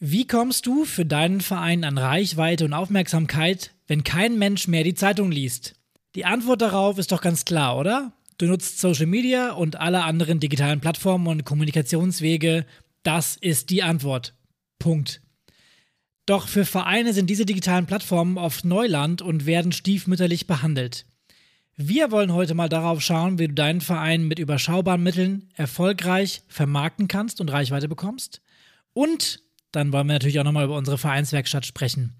Wie kommst du für deinen Verein an Reichweite und Aufmerksamkeit, wenn kein Mensch mehr die Zeitung liest? Die Antwort darauf ist doch ganz klar, oder? Du nutzt Social Media und alle anderen digitalen Plattformen und Kommunikationswege. Das ist die Antwort. Punkt. Doch für Vereine sind diese digitalen Plattformen oft Neuland und werden stiefmütterlich behandelt. Wir wollen heute mal darauf schauen, wie du deinen Verein mit überschaubaren Mitteln erfolgreich vermarkten kannst und Reichweite bekommst. Und dann wollen wir natürlich auch nochmal über unsere Vereinswerkstatt sprechen.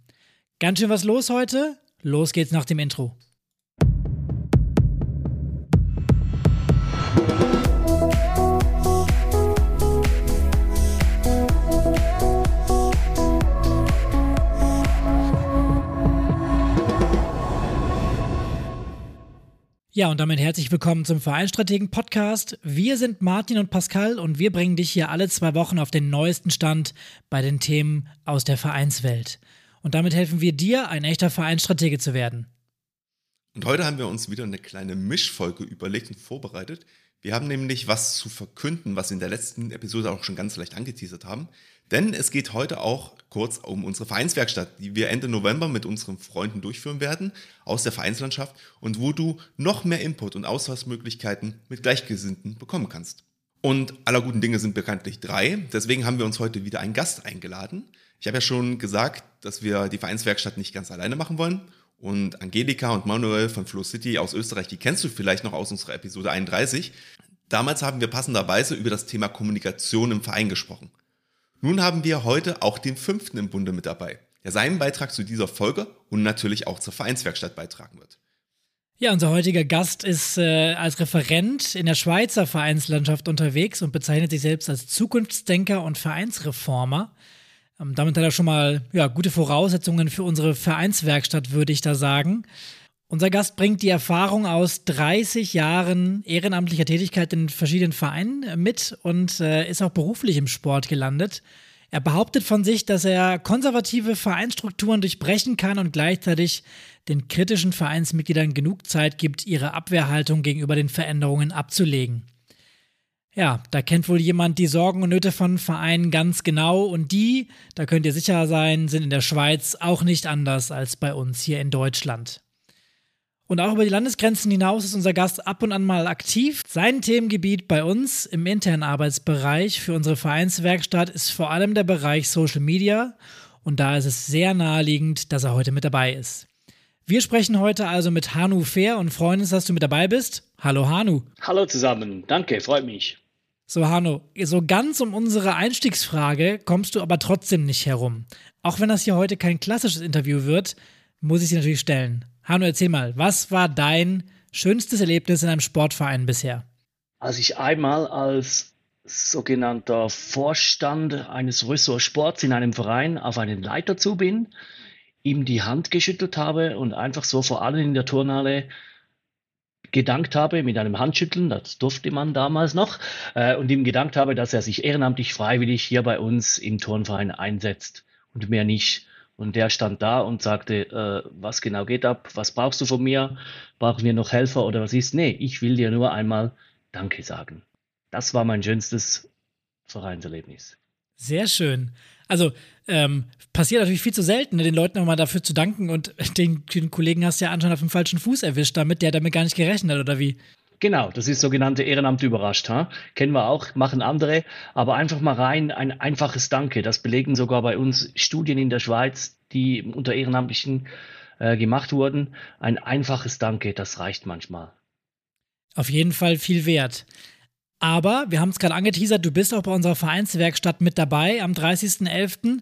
Ganz schön was los heute. Los geht's nach dem Intro. Ja, und damit herzlich willkommen zum Vereinstrategen Podcast. Wir sind Martin und Pascal und wir bringen dich hier alle zwei Wochen auf den neuesten Stand bei den Themen aus der Vereinswelt. Und damit helfen wir dir, ein echter Vereinsstratege zu werden. Und heute haben wir uns wieder eine kleine Mischfolge überlegt und vorbereitet. Wir haben nämlich was zu verkünden, was wir in der letzten Episode auch schon ganz leicht angeteasert haben. Denn es geht heute auch kurz um unsere Vereinswerkstatt, die wir Ende November mit unseren Freunden durchführen werden aus der Vereinslandschaft und wo du noch mehr Input und Austauschmöglichkeiten mit Gleichgesinnten bekommen kannst. Und aller guten Dinge sind bekanntlich drei. Deswegen haben wir uns heute wieder einen Gast eingeladen. Ich habe ja schon gesagt, dass wir die Vereinswerkstatt nicht ganz alleine machen wollen. Und Angelika und Manuel von Flow City aus Österreich, die kennst du vielleicht noch aus unserer Episode 31. Damals haben wir passenderweise über das Thema Kommunikation im Verein gesprochen. Nun haben wir heute auch den fünften im Bunde mit dabei, der seinen Beitrag zu dieser Folge und natürlich auch zur Vereinswerkstatt beitragen wird. Ja, unser heutiger Gast ist äh, als Referent in der Schweizer Vereinslandschaft unterwegs und bezeichnet sich selbst als Zukunftsdenker und Vereinsreformer. Ähm, damit hat er schon mal ja, gute Voraussetzungen für unsere Vereinswerkstatt, würde ich da sagen. Unser Gast bringt die Erfahrung aus 30 Jahren ehrenamtlicher Tätigkeit in verschiedenen Vereinen mit und äh, ist auch beruflich im Sport gelandet. Er behauptet von sich, dass er konservative Vereinsstrukturen durchbrechen kann und gleichzeitig den kritischen Vereinsmitgliedern genug Zeit gibt, ihre Abwehrhaltung gegenüber den Veränderungen abzulegen. Ja, da kennt wohl jemand die Sorgen und Nöte von Vereinen ganz genau und die, da könnt ihr sicher sein, sind in der Schweiz auch nicht anders als bei uns hier in Deutschland. Und auch über die Landesgrenzen hinaus ist unser Gast ab und an mal aktiv. Sein Themengebiet bei uns im internen Arbeitsbereich für unsere Vereinswerkstatt ist vor allem der Bereich Social Media. Und da ist es sehr naheliegend, dass er heute mit dabei ist. Wir sprechen heute also mit Hanu Fair und freuen uns, dass du mit dabei bist. Hallo Hanu. Hallo zusammen, danke, freut mich. So Hanu, so ganz um unsere Einstiegsfrage kommst du aber trotzdem nicht herum. Auch wenn das hier heute kein klassisches Interview wird, muss ich sie natürlich stellen. Hanno, erzähl mal, was war dein schönstes Erlebnis in einem Sportverein bisher? Als ich einmal als sogenannter Vorstand eines Ressortsports in einem Verein auf einen Leiter zu bin, ihm die Hand geschüttelt habe und einfach so vor allem in der Turnhalle gedankt habe mit einem Handschütteln, das durfte man damals noch, äh, und ihm gedankt habe, dass er sich ehrenamtlich freiwillig hier bei uns im Turnverein einsetzt und mehr nicht. Und der stand da und sagte, äh, was genau geht ab? Was brauchst du von mir? Brauchen wir noch Helfer oder was ist? Nee, ich will dir nur einmal Danke sagen. Das war mein schönstes Vereinserlebnis. Sehr schön. Also ähm, passiert natürlich viel zu selten, ne, den Leuten nochmal dafür zu danken und den, den Kollegen hast du ja anscheinend auf dem falschen Fuß erwischt damit, der damit gar nicht gerechnet hat, oder wie? Genau, das ist sogenannte Ehrenamt überrascht. Ha? Kennen wir auch, machen andere. Aber einfach mal rein ein einfaches Danke. Das belegen sogar bei uns Studien in der Schweiz, die unter Ehrenamtlichen äh, gemacht wurden. Ein einfaches Danke, das reicht manchmal. Auf jeden Fall viel wert. Aber wir haben es gerade angeteasert, du bist auch bei unserer Vereinswerkstatt mit dabei am 30.11.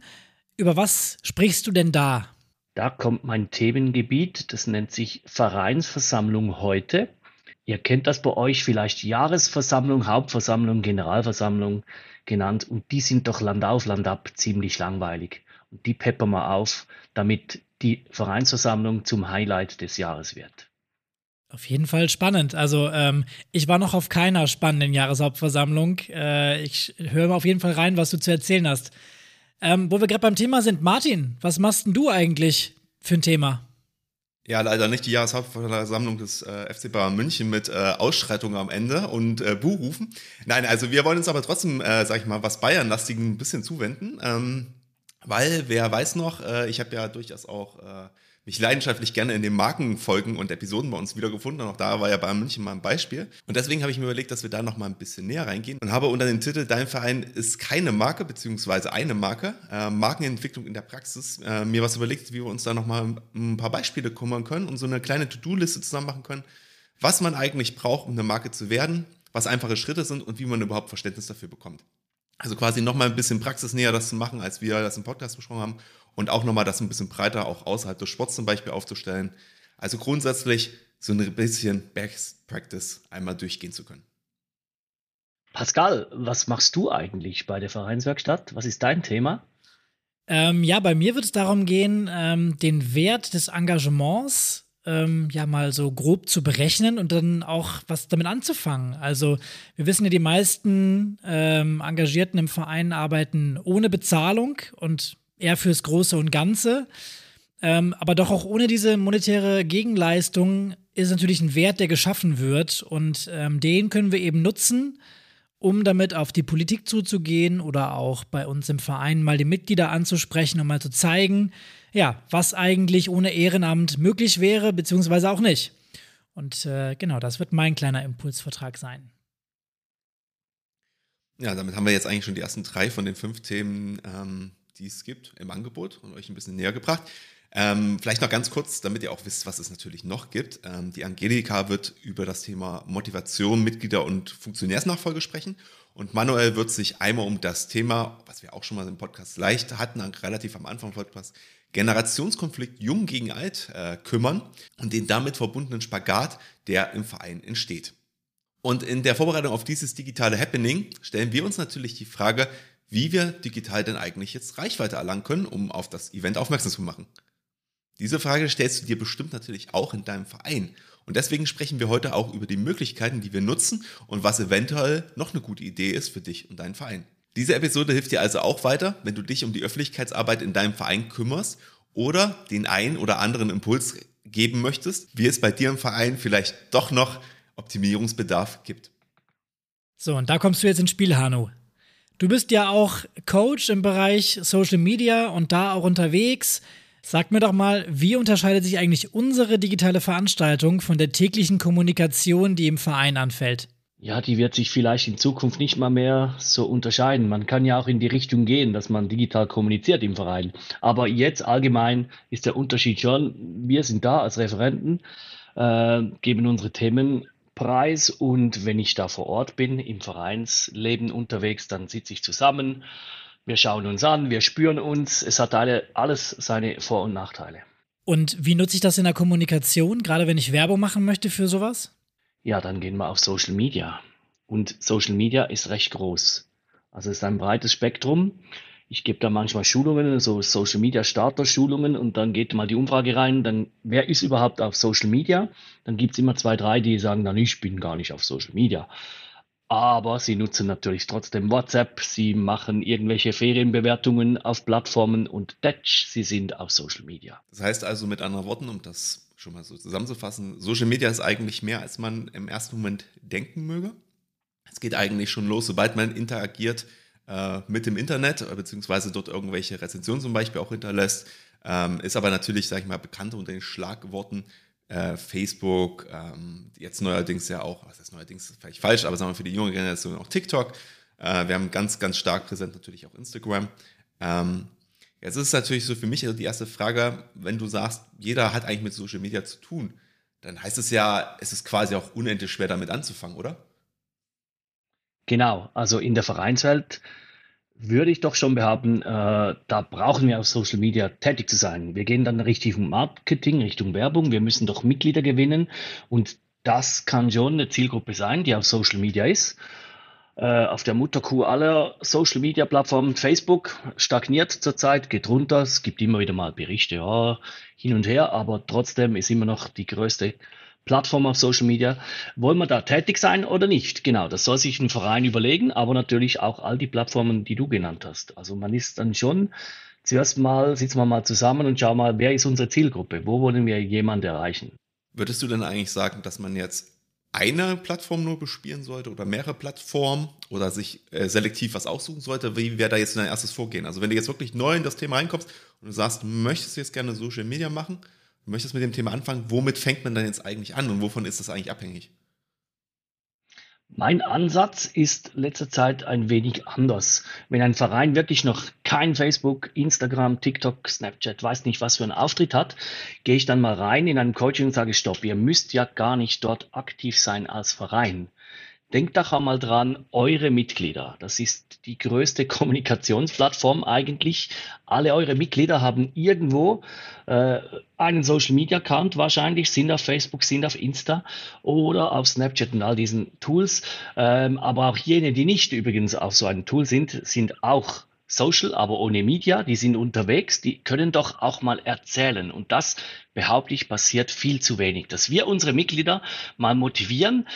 Über was sprichst du denn da? Da kommt mein Themengebiet, das nennt sich Vereinsversammlung heute. Ihr kennt das bei euch vielleicht Jahresversammlung, Hauptversammlung, Generalversammlung genannt und die sind doch Land auf, Land ab ziemlich langweilig. Und die peppern wir auf, damit die Vereinsversammlung zum Highlight des Jahres wird. Auf jeden Fall spannend. Also ähm, ich war noch auf keiner spannenden Jahreshauptversammlung. Äh, ich höre auf jeden Fall rein, was du zu erzählen hast. Ähm, wo wir gerade beim Thema sind, Martin, was machst denn du eigentlich für ein Thema? Ja, leider nicht die Jahreshauptversammlung des äh, FC Bayern München mit äh, Ausschreitungen am Ende und äh, Buhrufen. Nein, also wir wollen uns aber trotzdem, äh, sag ich mal, was Bayern-lastigen ein bisschen zuwenden. Ähm, Weil, wer weiß noch, äh, ich habe ja durchaus auch äh, mich leidenschaftlich gerne in den Markenfolgen und Episoden bei uns wiedergefunden. Und auch da war ja Bayern München mal ein Beispiel. Und deswegen habe ich mir überlegt, dass wir da noch mal ein bisschen näher reingehen und habe unter dem Titel Dein Verein ist keine Marke, beziehungsweise eine Marke, äh, Markenentwicklung in der Praxis, äh, mir was überlegt, wie wir uns da noch mal ein paar Beispiele kümmern können und so eine kleine To-Do-Liste zusammen machen können, was man eigentlich braucht, um eine Marke zu werden, was einfache Schritte sind und wie man überhaupt Verständnis dafür bekommt. Also quasi noch mal ein bisschen praxisnäher das zu machen, als wir das im Podcast besprochen haben und auch nochmal das ein bisschen breiter auch außerhalb des Sports zum Beispiel aufzustellen. Also grundsätzlich so ein bisschen Best Practice einmal durchgehen zu können. Pascal, was machst du eigentlich bei der Vereinswerkstatt? Was ist dein Thema? Ähm, ja, bei mir wird es darum gehen, ähm, den Wert des Engagements ähm, ja mal so grob zu berechnen und dann auch was damit anzufangen. Also wir wissen ja, die meisten ähm, Engagierten im Verein arbeiten ohne Bezahlung und eher fürs Große und Ganze. Ähm, aber doch auch ohne diese monetäre Gegenleistung ist natürlich ein Wert, der geschaffen wird. Und ähm, den können wir eben nutzen, um damit auf die Politik zuzugehen oder auch bei uns im Verein mal die Mitglieder anzusprechen und mal zu zeigen, ja, was eigentlich ohne Ehrenamt möglich wäre, beziehungsweise auch nicht. Und äh, genau, das wird mein kleiner Impulsvertrag sein. Ja, damit haben wir jetzt eigentlich schon die ersten drei von den fünf Themen ähm, die es gibt im Angebot und euch ein bisschen näher gebracht. Ähm, vielleicht noch ganz kurz, damit ihr auch wisst, was es natürlich noch gibt. Ähm, die Angelika wird über das Thema Motivation, Mitglieder und Funktionärsnachfolge sprechen. Und Manuel wird sich einmal um das Thema, was wir auch schon mal im Podcast leicht hatten, relativ am Anfang Podcast, Generationskonflikt Jung gegen Alt äh, kümmern und den damit verbundenen Spagat, der im Verein entsteht. Und in der Vorbereitung auf dieses digitale Happening stellen wir uns natürlich die Frage, wie wir digital denn eigentlich jetzt Reichweite erlangen können, um auf das Event aufmerksam zu machen. Diese Frage stellst du dir bestimmt natürlich auch in deinem Verein. Und deswegen sprechen wir heute auch über die Möglichkeiten, die wir nutzen und was eventuell noch eine gute Idee ist für dich und deinen Verein. Diese Episode hilft dir also auch weiter, wenn du dich um die Öffentlichkeitsarbeit in deinem Verein kümmerst oder den einen oder anderen Impuls geben möchtest, wie es bei dir im Verein vielleicht doch noch Optimierungsbedarf gibt. So, und da kommst du jetzt ins Spiel, Hanno. Du bist ja auch Coach im Bereich Social Media und da auch unterwegs. Sag mir doch mal, wie unterscheidet sich eigentlich unsere digitale Veranstaltung von der täglichen Kommunikation, die im Verein anfällt? Ja, die wird sich vielleicht in Zukunft nicht mal mehr so unterscheiden. Man kann ja auch in die Richtung gehen, dass man digital kommuniziert im Verein. Aber jetzt allgemein ist der Unterschied schon, wir sind da als Referenten, äh, geben unsere Themen Preis und wenn ich da vor Ort bin, im Vereinsleben unterwegs, dann sitze ich zusammen, wir schauen uns an, wir spüren uns. Es hat alle, alles seine Vor- und Nachteile. Und wie nutze ich das in der Kommunikation, gerade wenn ich Werbung machen möchte für sowas? Ja, dann gehen wir auf Social Media. Und Social Media ist recht groß. Also es ist ein breites Spektrum. Ich gebe da manchmal Schulungen, so Social Media Starter Schulungen und dann geht mal die Umfrage rein, dann wer ist überhaupt auf Social Media? Dann gibt es immer zwei, drei, die sagen dann, ich bin gar nicht auf Social Media. Aber sie nutzen natürlich trotzdem WhatsApp, sie machen irgendwelche Ferienbewertungen auf Plattformen und Datch, sie sind auf Social Media. Das heißt also mit anderen Worten, um das schon mal so zusammenzufassen, Social Media ist eigentlich mehr, als man im ersten Moment denken möge. Es geht eigentlich schon los, sobald man interagiert äh, mit dem Internet, äh, beziehungsweise dort irgendwelche Rezensionen zum Beispiel auch hinterlässt. Ähm, ist aber natürlich, sage ich mal, bekannt unter den Schlagworten äh, Facebook, ähm, jetzt neuerdings ja auch, was ist neuerdings vielleicht falsch, aber sagen wir für die junge Generation auch TikTok. Äh, wir haben ganz, ganz stark präsent natürlich auch Instagram. Ähm, jetzt ist es natürlich so für mich also die erste Frage, wenn du sagst, jeder hat eigentlich mit Social Media zu tun, dann heißt es ja, es ist quasi auch unendlich schwer damit anzufangen, oder? Genau, also in der Vereinswelt würde ich doch schon behaupten, äh, da brauchen wir auf Social Media tätig zu sein. Wir gehen dann Richtung Marketing, Richtung Werbung. Wir müssen doch Mitglieder gewinnen und das kann schon eine Zielgruppe sein, die auf Social Media ist. Äh, auf der Mutterkuh aller Social Media Plattformen, Facebook stagniert zurzeit, geht runter. Es gibt immer wieder mal Berichte, ja, hin und her, aber trotzdem ist immer noch die größte Plattform auf Social Media. Wollen wir da tätig sein oder nicht? Genau, das soll sich ein Verein überlegen, aber natürlich auch all die Plattformen, die du genannt hast. Also man ist dann schon, zuerst mal sitzen wir mal zusammen und schauen mal, wer ist unsere Zielgruppe? Wo wollen wir jemanden erreichen? Würdest du denn eigentlich sagen, dass man jetzt eine Plattform nur bespielen sollte oder mehrere Plattformen oder sich äh, selektiv was aussuchen sollte? Wie wäre da jetzt dein erstes Vorgehen? Also wenn du jetzt wirklich neu in das Thema reinkommst und du sagst, du möchtest jetzt gerne Social Media machen, du möchtest mit dem Thema anfangen, womit fängt man dann jetzt eigentlich an und wovon ist das eigentlich abhängig? Mein Ansatz ist letzter Zeit ein wenig anders. Wenn ein Verein wirklich noch kein Facebook, Instagram, TikTok, Snapchat, weiß nicht was für einen Auftritt hat, gehe ich dann mal rein in einem Coaching und sage, stopp, ihr müsst ja gar nicht dort aktiv sein als Verein. Denkt doch einmal dran, eure Mitglieder. Das ist die größte Kommunikationsplattform eigentlich. Alle eure Mitglieder haben irgendwo äh, einen Social Media Account wahrscheinlich, sind auf Facebook, sind auf Insta oder auf Snapchat und all diesen Tools. Ähm, aber auch jene, die nicht übrigens auf so einem Tool sind, sind auch Social, aber ohne Media, die sind unterwegs, die können doch auch mal erzählen. Und das, behaupte ich, passiert viel zu wenig. Dass wir unsere Mitglieder mal motivieren,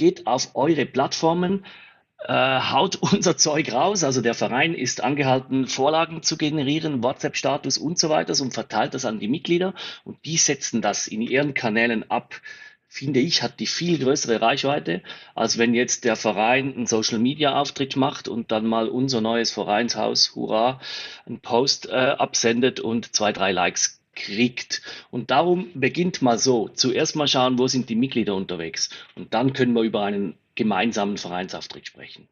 geht auf eure Plattformen, äh, haut unser Zeug raus. Also der Verein ist angehalten, Vorlagen zu generieren, WhatsApp-Status und so weiter. Und verteilt das an die Mitglieder. Und die setzen das in ihren Kanälen ab. Finde ich, hat die viel größere Reichweite, als wenn jetzt der Verein einen Social Media Auftritt macht und dann mal unser neues Vereinshaus, hurra, einen Post äh, absendet und zwei, drei Likes kriegt. Und darum beginnt mal so. Zuerst mal schauen, wo sind die Mitglieder unterwegs. Und dann können wir über einen gemeinsamen Vereinsauftritt sprechen.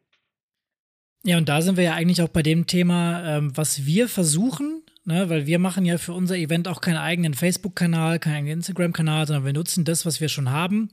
Ja, und da sind wir ja eigentlich auch bei dem Thema, ähm, was wir versuchen, ne? weil wir machen ja für unser Event auch keinen eigenen Facebook-Kanal, keinen Instagram-Kanal, sondern wir nutzen das, was wir schon haben.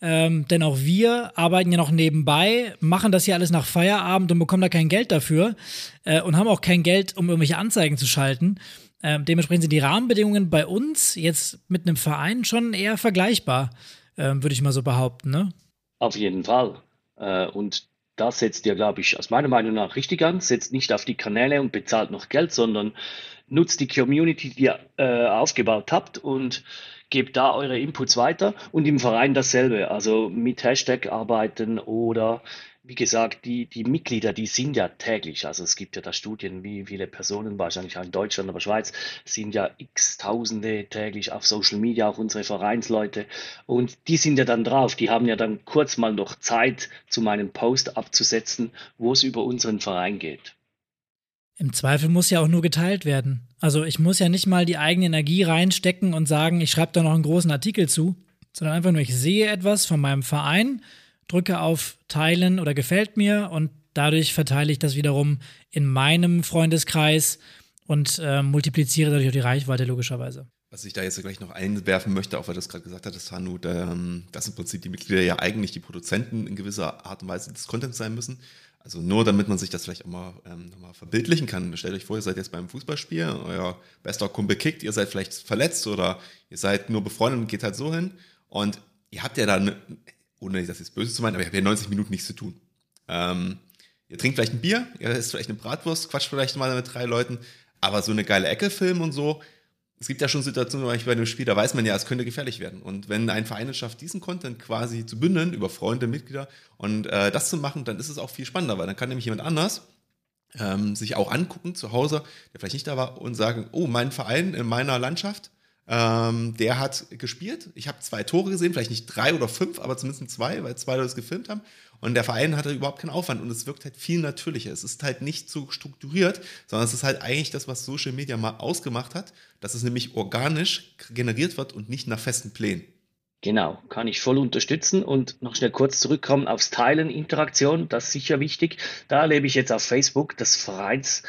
Ähm, denn auch wir arbeiten ja noch nebenbei, machen das hier alles nach Feierabend und bekommen da kein Geld dafür äh, und haben auch kein Geld, um irgendwelche Anzeigen zu schalten. Ähm, dementsprechend sind die Rahmenbedingungen bei uns jetzt mit einem Verein schon eher vergleichbar, ähm, würde ich mal so behaupten. Ne? Auf jeden Fall. Äh, und das setzt ihr, glaube ich, aus meiner Meinung nach richtig an. Setzt nicht auf die Kanäle und bezahlt noch Geld, sondern nutzt die Community, die ihr äh, aufgebaut habt und gebt da eure Inputs weiter und im Verein dasselbe. Also mit Hashtag arbeiten oder wie gesagt, die, die Mitglieder, die sind ja täglich, also es gibt ja da Studien, wie viele Personen, wahrscheinlich auch in Deutschland, aber Schweiz, sind ja x Tausende täglich auf Social Media, auch unsere Vereinsleute. Und die sind ja dann drauf, die haben ja dann kurz mal noch Zeit, zu meinem Post abzusetzen, wo es über unseren Verein geht. Im Zweifel muss ja auch nur geteilt werden. Also ich muss ja nicht mal die eigene Energie reinstecken und sagen, ich schreibe da noch einen großen Artikel zu, sondern einfach nur, ich sehe etwas von meinem Verein, drücke auf Teilen oder gefällt mir und dadurch verteile ich das wiederum in meinem Freundeskreis und äh, multipliziere dadurch auch die Reichweite logischerweise. Was ich da jetzt gleich noch einwerfen möchte, auch weil du es gerade gesagt hattest, Hanu, ähm, dass im Prinzip die Mitglieder ja eigentlich die Produzenten in gewisser Art und Weise des Contents sein müssen. Also nur damit man sich das vielleicht auch mal, ähm, mal verbildlichen kann. Stellt euch vor, ihr seid jetzt beim Fußballspiel, euer bester Kumpel kickt, ihr seid vielleicht verletzt oder ihr seid nur befreundet und geht halt so hin. Und ihr habt ja dann, ohne das jetzt böse zu meinen, aber ihr habt ja 90 Minuten nichts zu tun. Ähm, ihr trinkt vielleicht ein Bier, ihr isst vielleicht eine Bratwurst, quatscht vielleicht mal mit drei Leuten, aber so eine geile Ecke filmen und so, es gibt ja schon Situationen bei einem Spiel, da weiß man ja, es könnte gefährlich werden. Und wenn ein Verein es schafft, diesen Content quasi zu bündeln über Freunde, Mitglieder und äh, das zu machen, dann ist es auch viel spannender, weil dann kann nämlich jemand anders ähm, sich auch angucken zu Hause, der vielleicht nicht da war, und sagen, oh, mein Verein in meiner Landschaft, ähm, der hat gespielt. Ich habe zwei Tore gesehen, vielleicht nicht drei oder fünf, aber zumindest zwei, weil zwei Leute es gefilmt haben. Und der Verein hatte überhaupt keinen Aufwand und es wirkt halt viel natürlicher. Es ist halt nicht so strukturiert, sondern es ist halt eigentlich das, was Social Media mal ausgemacht hat, dass es nämlich organisch generiert wird und nicht nach festen Plänen. Genau, kann ich voll unterstützen und noch schnell kurz zurückkommen aufs Teilen, Interaktion, das ist sicher wichtig. Da erlebe ich jetzt auf Facebook das Vereins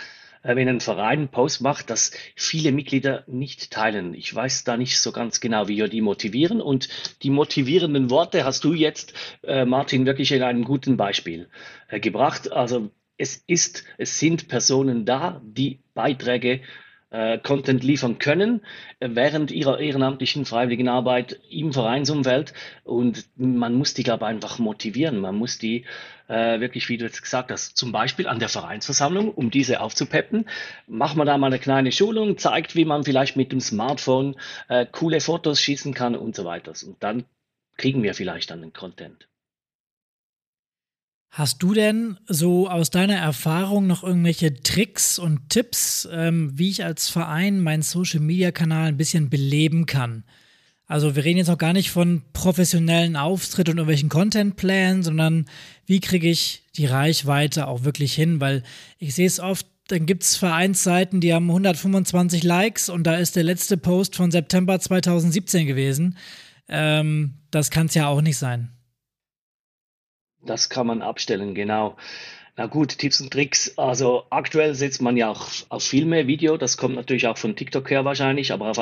wenn ein Verein einen Post macht, dass viele Mitglieder nicht teilen. Ich weiß da nicht so ganz genau, wie wir die motivieren. Und die motivierenden Worte hast du jetzt, äh, Martin, wirklich in einem guten Beispiel äh, gebracht. Also es ist, es sind Personen da, die Beiträge äh, Content liefern können äh, während ihrer ehrenamtlichen freiwilligen Arbeit im Vereinsumfeld. Und man muss die, glaube ich, einfach motivieren. Man muss die äh, wirklich, wie du jetzt gesagt hast, zum Beispiel an der Vereinsversammlung, um diese aufzupeppen, macht man da mal eine kleine Schulung, zeigt, wie man vielleicht mit dem Smartphone äh, coole Fotos schießen kann und so weiter. Und dann kriegen wir vielleicht dann den Content. Hast du denn so aus deiner Erfahrung noch irgendwelche Tricks und Tipps, ähm, wie ich als Verein meinen Social-Media-Kanal ein bisschen beleben kann? Also wir reden jetzt noch gar nicht von professionellen Auftritt und irgendwelchen Content-Plänen, sondern wie kriege ich die Reichweite auch wirklich hin, weil ich sehe es oft, dann gibt es Vereinsseiten, die haben 125 Likes und da ist der letzte Post von September 2017 gewesen. Ähm, das kann es ja auch nicht sein. Das kann man abstellen, genau. Na gut, Tipps und Tricks. Also aktuell setzt man ja auch auf Filme, Video. Das kommt natürlich auch von TikTok her wahrscheinlich, aber auf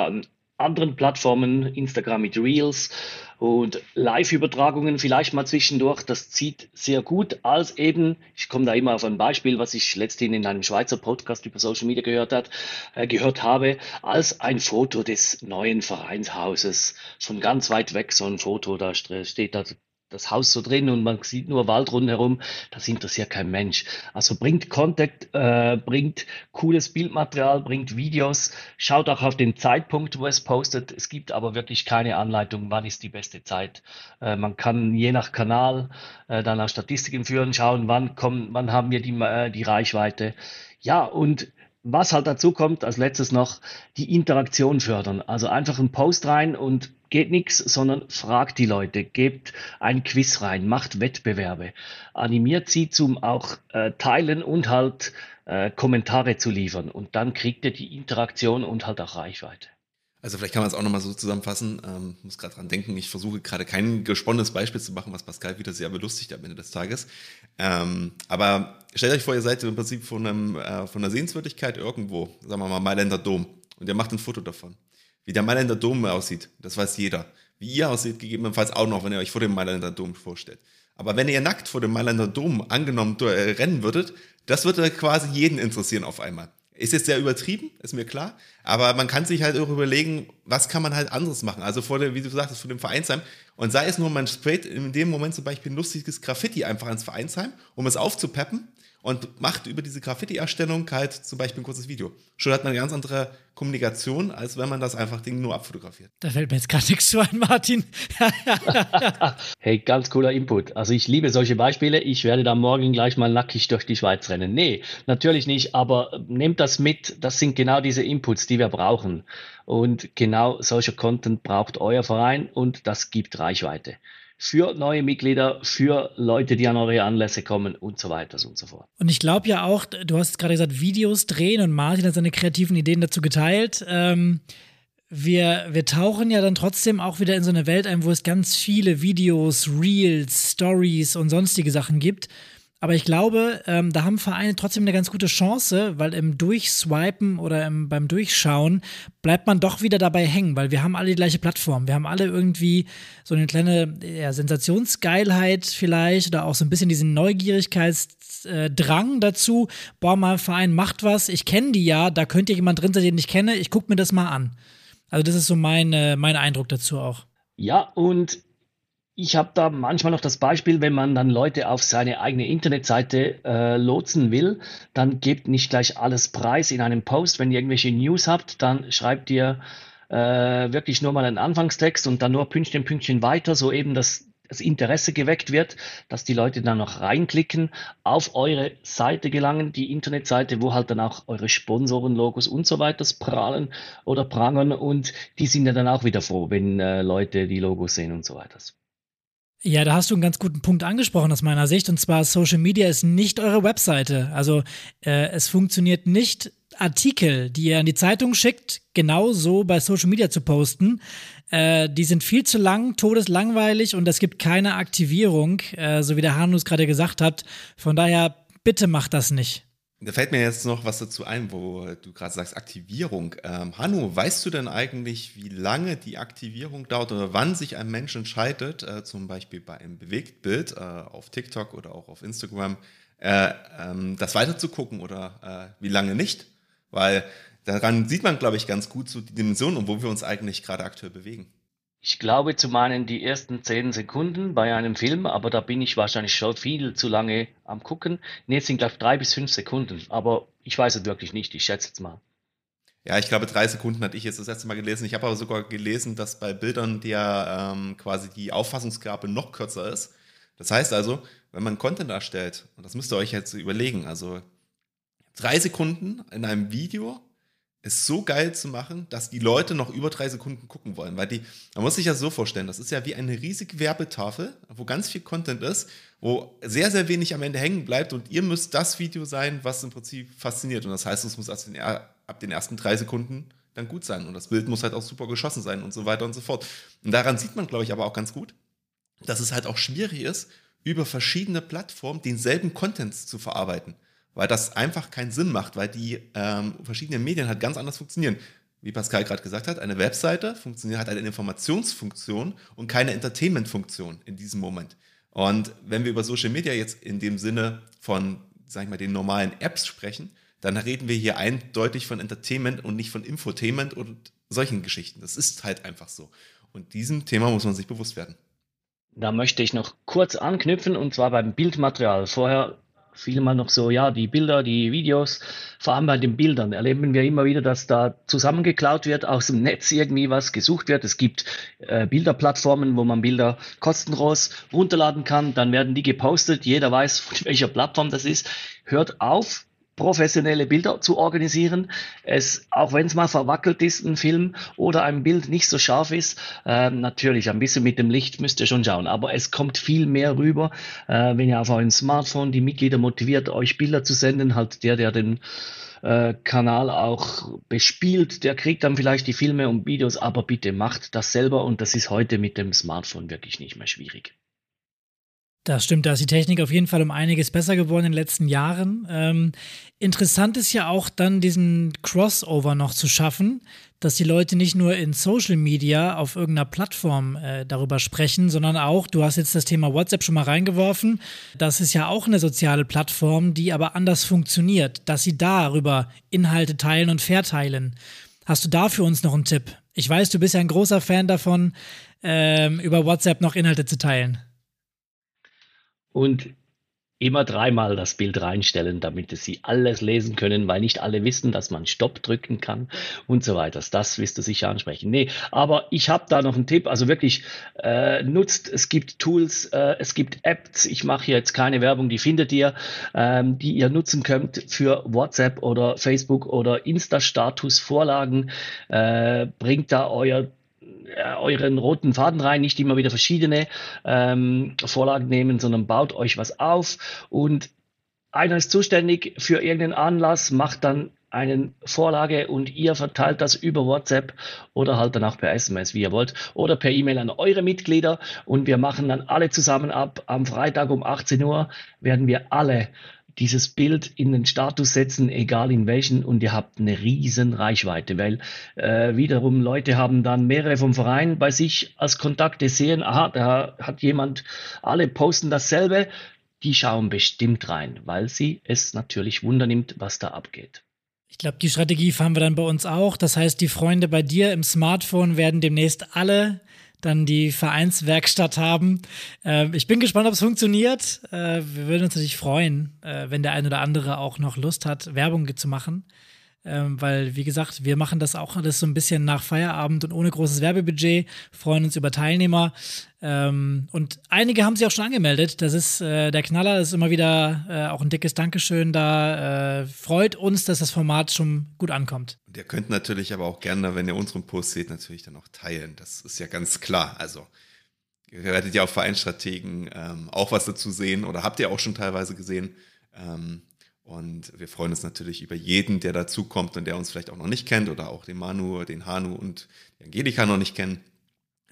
anderen Plattformen, Instagram mit Reels und Live-Übertragungen vielleicht mal zwischendurch. Das zieht sehr gut als eben, ich komme da immer auf ein Beispiel, was ich letzthin in einem Schweizer Podcast über Social Media gehört hat, äh, gehört habe, als ein Foto des neuen Vereinshauses von ganz weit weg, so ein Foto, da steht da das Haus so drin und man sieht nur Wald rundherum, das interessiert kein Mensch. Also bringt Contact, äh, bringt cooles Bildmaterial, bringt Videos, schaut auch auf den Zeitpunkt, wo es postet. Es gibt aber wirklich keine Anleitung, wann ist die beste Zeit. Äh, man kann je nach Kanal äh, dann auch Statistiken führen, schauen, wann kommen, wann haben wir die, äh, die Reichweite. Ja, und was halt dazu kommt, als letztes noch, die Interaktion fördern. Also einfach einen Post rein und geht nichts, sondern fragt die Leute, gebt ein Quiz rein, macht Wettbewerbe, animiert sie zum auch äh, Teilen und halt äh, Kommentare zu liefern. Und dann kriegt ihr die Interaktion und halt auch Reichweite. Also vielleicht kann man es auch nochmal so zusammenfassen. Ähm, muss gerade dran denken, ich versuche gerade kein gesponnenes Beispiel zu machen, was Pascal wieder sehr belustigt am Ende des Tages. Ähm, aber stellt euch vor, ihr seid im Prinzip von, einem, äh, von einer Sehenswürdigkeit irgendwo, sagen wir mal Mailänder Dom, und ihr macht ein Foto davon. Wie der Mailänder Dom aussieht, das weiß jeder. Wie ihr aussieht, gegebenenfalls auch noch, wenn ihr euch vor dem Mailänder Dom vorstellt. Aber wenn ihr nackt vor dem Mailänder Dom angenommen äh, rennen würdet, das würde quasi jeden interessieren auf einmal. Ist jetzt sehr übertrieben, ist mir klar. Aber man kann sich halt auch überlegen, was kann man halt anderes machen. Also vor dem, wie du sagtest, vor dem Vereinsheim. Und sei es nur, man sprayt in dem Moment zum Beispiel ein lustiges Graffiti einfach ans Vereinsheim, um es aufzupeppen und macht über diese Graffiti-Erstellung halt zum Beispiel ein kurzes Video. Schon hat man eine ganz andere Kommunikation, als wenn man das einfach Ding nur abfotografiert. Da fällt mir jetzt gerade nichts zu ein, Martin. hey, ganz cooler Input. Also ich liebe solche Beispiele. Ich werde da morgen gleich mal nackig durch die Schweiz rennen. Nee, natürlich nicht, aber nehmt das mit. Das sind genau diese Inputs, die wir brauchen. Und genau solcher Content braucht euer Verein und das gibt Reichweite für neue Mitglieder, für Leute, die an eure Anlässe kommen und so weiter und so fort. Und ich glaube ja auch, du hast gerade gesagt, Videos drehen und Martin hat seine kreativen Ideen dazu geteilt. Ähm, wir, wir tauchen ja dann trotzdem auch wieder in so eine Welt ein, wo es ganz viele Videos, Reels, Stories und sonstige Sachen gibt. Aber ich glaube, ähm, da haben Vereine trotzdem eine ganz gute Chance, weil im Durchswipen oder im, beim Durchschauen bleibt man doch wieder dabei hängen, weil wir haben alle die gleiche Plattform. Wir haben alle irgendwie so eine kleine ja, Sensationsgeilheit vielleicht oder auch so ein bisschen diesen Neugierigkeitsdrang dazu. Boah, mal Verein macht was, ich kenne die ja, da könnte jemand drin sein, den ich kenne, ich gucke mir das mal an. Also das ist so mein, äh, mein Eindruck dazu auch. Ja, und ich habe da manchmal noch das Beispiel, wenn man dann Leute auf seine eigene Internetseite äh, lotsen will, dann gebt nicht gleich alles preis in einem Post. Wenn ihr irgendwelche News habt, dann schreibt ihr äh, wirklich nur mal einen Anfangstext und dann nur Pünktchen, Pünktchen weiter, so eben dass das Interesse geweckt wird, dass die Leute dann noch reinklicken, auf eure Seite gelangen, die Internetseite, wo halt dann auch eure Sponsorenlogos und so weiter prahlen oder prangern und die sind ja dann auch wieder froh, wenn äh, Leute die Logos sehen und so weiter. Ja, da hast du einen ganz guten Punkt angesprochen aus meiner Sicht. Und zwar, Social Media ist nicht eure Webseite. Also äh, es funktioniert nicht, Artikel, die ihr an die Zeitung schickt, genauso bei Social Media zu posten. Äh, die sind viel zu lang, todeslangweilig und es gibt keine Aktivierung, äh, so wie der Hanus gerade gesagt hat. Von daher, bitte macht das nicht. Da fällt mir jetzt noch was dazu ein, wo du gerade sagst, Aktivierung. Ähm, Hanno, weißt du denn eigentlich, wie lange die Aktivierung dauert oder wann sich ein Mensch entscheidet, äh, zum Beispiel bei einem Bewegtbild äh, auf TikTok oder auch auf Instagram, äh, ähm, das weiterzugucken oder äh, wie lange nicht? Weil daran sieht man, glaube ich, ganz gut so die Dimension und wo wir uns eigentlich gerade aktuell bewegen. Ich glaube zu meinen die ersten zehn Sekunden bei einem Film, aber da bin ich wahrscheinlich schon viel zu lange am gucken. Ne, es sind glaube ich drei bis fünf Sekunden, aber ich weiß es wirklich nicht, ich schätze jetzt mal. Ja, ich glaube, drei Sekunden hatte ich jetzt das erste Mal gelesen. Ich habe aber sogar gelesen, dass bei Bildern der ähm, quasi die Auffassungsgabe noch kürzer ist. Das heißt also, wenn man Content erstellt, und das müsst ihr euch jetzt überlegen, also drei Sekunden in einem Video es so geil zu machen, dass die Leute noch über drei Sekunden gucken wollen. Weil die, man muss sich ja so vorstellen, das ist ja wie eine riesige Werbetafel, wo ganz viel Content ist, wo sehr, sehr wenig am Ende hängen bleibt und ihr müsst das Video sein, was im Prinzip fasziniert. Und das heißt, es muss ab den ersten drei Sekunden dann gut sein. Und das Bild muss halt auch super geschossen sein und so weiter und so fort. Und daran sieht man, glaube ich, aber auch ganz gut, dass es halt auch schwierig ist, über verschiedene Plattformen denselben Content zu verarbeiten weil das einfach keinen Sinn macht, weil die ähm, verschiedenen Medien halt ganz anders funktionieren. Wie Pascal gerade gesagt hat, eine Webseite funktioniert, hat eine Informationsfunktion und keine Entertainment-Funktion in diesem Moment. Und wenn wir über Social Media jetzt in dem Sinne von, sag ich mal, den normalen Apps sprechen, dann reden wir hier eindeutig von Entertainment und nicht von Infotainment und solchen Geschichten. Das ist halt einfach so. Und diesem Thema muss man sich bewusst werden. Da möchte ich noch kurz anknüpfen und zwar beim Bildmaterial. Vorher viele mal noch so, ja, die Bilder, die Videos, vor allem bei den Bildern erleben wir immer wieder, dass da zusammengeklaut wird, aus dem Netz irgendwie was gesucht wird. Es gibt äh, Bilderplattformen, wo man Bilder kostenlos runterladen kann, dann werden die gepostet, jeder weiß, von welcher Plattform das ist. Hört auf, professionelle Bilder zu organisieren. Es, auch wenn es mal verwackelt ist, ein Film oder ein Bild nicht so scharf ist, äh, natürlich ein bisschen mit dem Licht müsst ihr schon schauen, aber es kommt viel mehr rüber, äh, wenn ihr auf eurem Smartphone die Mitglieder motiviert, euch Bilder zu senden, halt der, der den äh, Kanal auch bespielt, der kriegt dann vielleicht die Filme und Videos, aber bitte macht das selber und das ist heute mit dem Smartphone wirklich nicht mehr schwierig. Das stimmt, da ist die Technik auf jeden Fall um einiges besser geworden in den letzten Jahren. Ähm, interessant ist ja auch dann diesen Crossover noch zu schaffen, dass die Leute nicht nur in Social Media auf irgendeiner Plattform äh, darüber sprechen, sondern auch, du hast jetzt das Thema WhatsApp schon mal reingeworfen, das ist ja auch eine soziale Plattform, die aber anders funktioniert, dass sie darüber Inhalte teilen und verteilen. Hast du da für uns noch einen Tipp? Ich weiß, du bist ja ein großer Fan davon, ähm, über WhatsApp noch Inhalte zu teilen und immer dreimal das Bild reinstellen, damit sie alles lesen können, weil nicht alle wissen, dass man Stopp drücken kann und so weiter. Das wirst du sicher ansprechen. Nee, aber ich habe da noch einen Tipp. Also wirklich äh, nutzt, es gibt Tools, äh, es gibt Apps. Ich mache hier jetzt keine Werbung, die findet ihr, ähm, die ihr nutzen könnt für WhatsApp oder Facebook oder Insta-Status-Vorlagen. Äh, bringt da euer äh, euren roten Faden rein, nicht immer wieder verschiedene ähm, Vorlagen nehmen, sondern baut euch was auf und einer ist zuständig für irgendeinen Anlass, macht dann eine Vorlage und ihr verteilt das über WhatsApp oder halt dann auch per SMS, wie ihr wollt, oder per E-Mail an eure Mitglieder und wir machen dann alle zusammen ab. Am Freitag um 18 Uhr werden wir alle dieses Bild in den Status setzen, egal in welchen, und ihr habt eine riesen Reichweite, weil äh, wiederum Leute haben dann mehrere vom Verein bei sich als Kontakte sehen, aha, da hat jemand, alle posten dasselbe, die schauen bestimmt rein, weil sie es natürlich wundernimmt, was da abgeht. Ich glaube, die Strategie fahren wir dann bei uns auch. Das heißt, die Freunde bei dir im Smartphone werden demnächst alle dann die Vereinswerkstatt haben. Äh, ich bin gespannt, ob es funktioniert. Äh, wir würden uns natürlich freuen, äh, wenn der ein oder andere auch noch Lust hat, Werbung zu machen. Ähm, weil, wie gesagt, wir machen das auch alles so ein bisschen nach Feierabend und ohne großes Werbebudget, freuen uns über Teilnehmer. Ähm, und einige haben sich auch schon angemeldet. Das ist äh, der Knaller, das ist immer wieder äh, auch ein dickes Dankeschön da. Äh, freut uns, dass das Format schon gut ankommt. Und ihr könnt natürlich aber auch gerne, wenn ihr unseren Post seht, natürlich dann auch teilen. Das ist ja ganz klar. Also, ihr werdet ja auf Vereinsstrategen ähm, auch was dazu sehen oder habt ihr auch schon teilweise gesehen. Ähm, und wir freuen uns natürlich über jeden, der dazukommt und der uns vielleicht auch noch nicht kennt oder auch den Manu, den Hanu und die Angelika noch nicht kennen.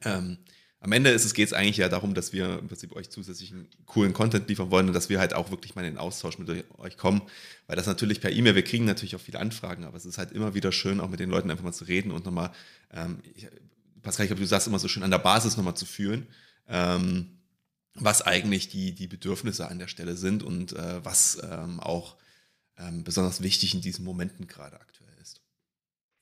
Ähm, am Ende geht es eigentlich ja darum, dass wir im Prinzip euch zusätzlichen coolen Content liefern wollen und dass wir halt auch wirklich mal in den Austausch mit euch kommen. Weil das natürlich per E-Mail, wir kriegen natürlich auch viele Anfragen, aber es ist halt immer wieder schön, auch mit den Leuten einfach mal zu reden und nochmal, ähm, ich, Pascal, ich glaube, du sagst immer so schön, an der Basis nochmal zu fühlen. Ähm, was eigentlich die, die Bedürfnisse an der Stelle sind und äh, was ähm, auch ähm, besonders wichtig in diesen Momenten gerade aktuell ist.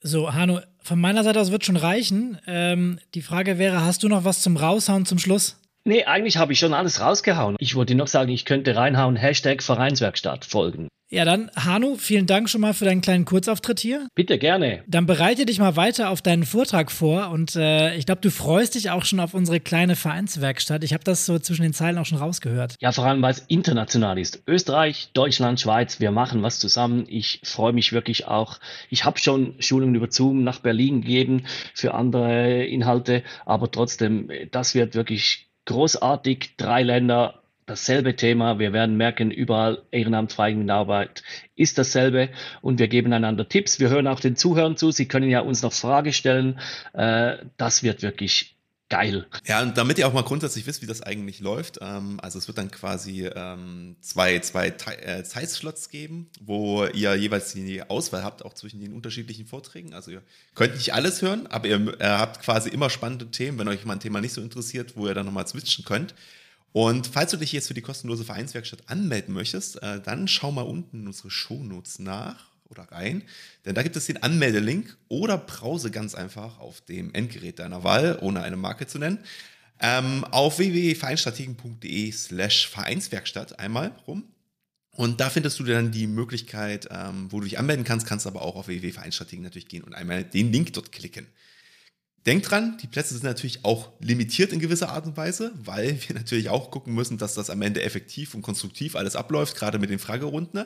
So, Hanno, von meiner Seite aus wird schon reichen. Ähm, die Frage wäre, hast du noch was zum Raushauen zum Schluss? Nee, eigentlich habe ich schon alles rausgehauen. Ich wollte noch sagen, ich könnte reinhauen, Hashtag Vereinswerkstatt folgen. Ja, dann, Hanu, vielen Dank schon mal für deinen kleinen Kurzauftritt hier. Bitte, gerne. Dann bereite dich mal weiter auf deinen Vortrag vor und äh, ich glaube, du freust dich auch schon auf unsere kleine Vereinswerkstatt. Ich habe das so zwischen den Zeilen auch schon rausgehört. Ja, vor allem, weil es international ist. Österreich, Deutschland, Schweiz, wir machen was zusammen. Ich freue mich wirklich auch. Ich habe schon Schulungen über Zoom nach Berlin gegeben für andere Inhalte, aber trotzdem, das wird wirklich großartig. Drei Länder, dasselbe Thema. Wir werden merken, überall Ehrenamt, Arbeit ist dasselbe und wir geben einander Tipps. Wir hören auch den Zuhörern zu. Sie können ja uns noch Frage stellen. Äh, das wird wirklich geil. Ja, und damit ihr auch mal grundsätzlich wisst, wie das eigentlich läuft, ähm, also es wird dann quasi ähm, zwei, zwei äh, Zeitslots geben, wo ihr jeweils die Auswahl habt, auch zwischen den unterschiedlichen Vorträgen. Also ihr könnt nicht alles hören, aber ihr äh, habt quasi immer spannende Themen, wenn euch mal ein Thema nicht so interessiert, wo ihr dann nochmal switchen könnt. Und falls du dich jetzt für die kostenlose Vereinswerkstatt anmelden möchtest, äh, dann schau mal unten in unsere Shownotes nach oder rein, denn da gibt es den Anmeldelink oder brause ganz einfach auf dem Endgerät deiner Wahl, ohne eine Marke zu nennen, ähm, auf www.vereinstrategen.de slash Vereinswerkstatt einmal rum. Und da findest du dann die Möglichkeit, ähm, wo du dich anmelden kannst, kannst aber auch auf www.vereinstrategen natürlich gehen und einmal den Link dort klicken. Denkt dran, die Plätze sind natürlich auch limitiert in gewisser Art und Weise, weil wir natürlich auch gucken müssen, dass das am Ende effektiv und konstruktiv alles abläuft, gerade mit den Fragerunden.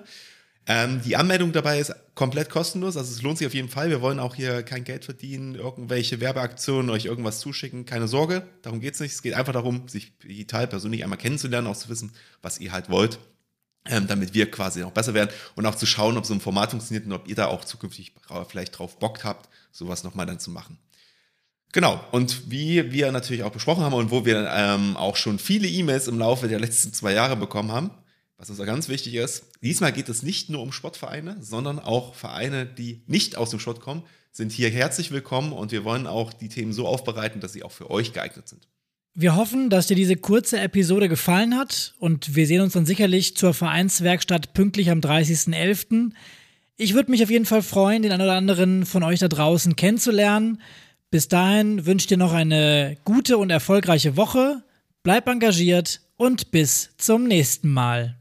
Ähm, die Anmeldung dabei ist komplett kostenlos, also es lohnt sich auf jeden Fall. Wir wollen auch hier kein Geld verdienen, irgendwelche Werbeaktionen, euch irgendwas zuschicken. Keine Sorge, darum geht es nicht. Es geht einfach darum, sich digital persönlich einmal kennenzulernen, auch zu wissen, was ihr halt wollt, ähm, damit wir quasi noch besser werden und auch zu schauen, ob so ein Format funktioniert und ob ihr da auch zukünftig vielleicht drauf Bock habt, sowas nochmal dann zu machen. Genau, und wie wir natürlich auch besprochen haben und wo wir ähm, auch schon viele E-Mails im Laufe der letzten zwei Jahre bekommen haben, was uns auch ganz wichtig ist, diesmal geht es nicht nur um Sportvereine, sondern auch Vereine, die nicht aus dem Sport kommen, sind hier herzlich willkommen und wir wollen auch die Themen so aufbereiten, dass sie auch für euch geeignet sind. Wir hoffen, dass dir diese kurze Episode gefallen hat und wir sehen uns dann sicherlich zur Vereinswerkstatt pünktlich am 30.11. Ich würde mich auf jeden Fall freuen, den einen oder anderen von euch da draußen kennenzulernen. Bis dahin wünsche ich dir noch eine gute und erfolgreiche Woche. Bleib engagiert und bis zum nächsten Mal.